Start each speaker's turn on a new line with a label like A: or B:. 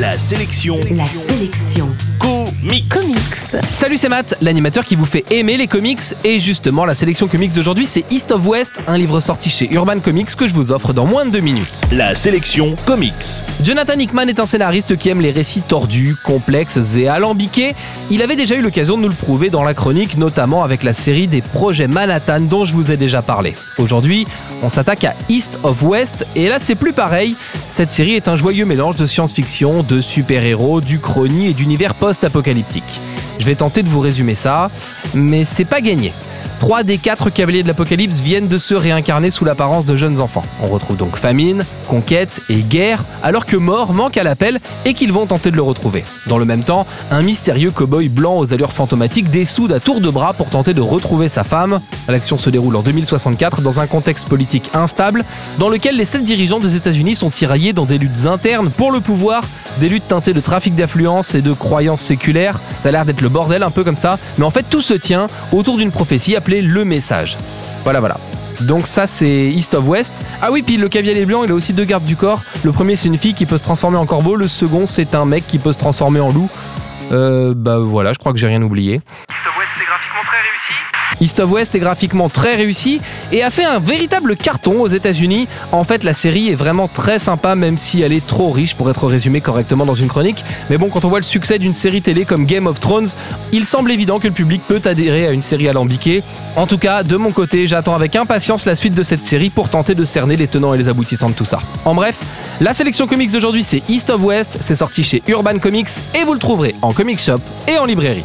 A: La sélection.
B: La sélection.
A: Comics.
B: Comics.
C: Salut, c'est Matt, l'animateur qui vous fait aimer les comics. Et justement, la sélection comics d'aujourd'hui, c'est East of West, un livre sorti chez Urban Comics que je vous offre dans moins de deux minutes.
A: La sélection comics.
C: Jonathan Hickman est un scénariste qui aime les récits tordus, complexes et alambiqués. Il avait déjà eu l'occasion de nous le prouver dans la chronique, notamment avec la série des projets Manhattan dont je vous ai déjà parlé. Aujourd'hui, on s'attaque à East of West, et là c'est plus pareil. Cette série est un joyeux mélange de science-fiction, de super-héros, du chrony et d'univers post-apocalyptique. Je vais tenter de vous résumer ça, mais c'est pas gagné. Trois des quatre cavaliers de l'Apocalypse viennent de se réincarner sous l'apparence de jeunes enfants. On retrouve donc famine, conquête et guerre, alors que mort manque à l'appel et qu'ils vont tenter de le retrouver. Dans le même temps, un mystérieux cow-boy blanc aux allures fantomatiques dessoude à tour de bras pour tenter de retrouver sa femme. L'action se déroule en 2064 dans un contexte politique instable, dans lequel les sept dirigeants des États-Unis sont tiraillés dans des luttes internes pour le pouvoir, des luttes teintées de trafic d'affluence et de croyances séculaires. Ça a l'air d'être le bordel un peu comme ça, mais en fait tout se tient autour d'une prophétie appelée le message. Voilà, voilà. Donc ça c'est East of West. Ah oui, puis le cavalier blanc, il a aussi deux gardes du corps. Le premier c'est une fille qui peut se transformer en corbeau, le second c'est un mec qui peut se transformer en loup. Euh, bah voilà, je crois que j'ai rien oublié.
D: Très réussi.
C: East of West est graphiquement très réussi et a fait un véritable carton aux États-Unis. En fait, la série est vraiment très sympa, même si elle est trop riche pour être résumée correctement dans une chronique. Mais bon, quand on voit le succès d'une série télé comme Game of Thrones, il semble évident que le public peut adhérer à une série alambiquée. En tout cas, de mon côté, j'attends avec impatience la suite de cette série pour tenter de cerner les tenants et les aboutissants de tout ça. En bref, la sélection comics d'aujourd'hui, c'est East of West. C'est sorti chez Urban Comics et vous le trouverez en comic shop et en librairie.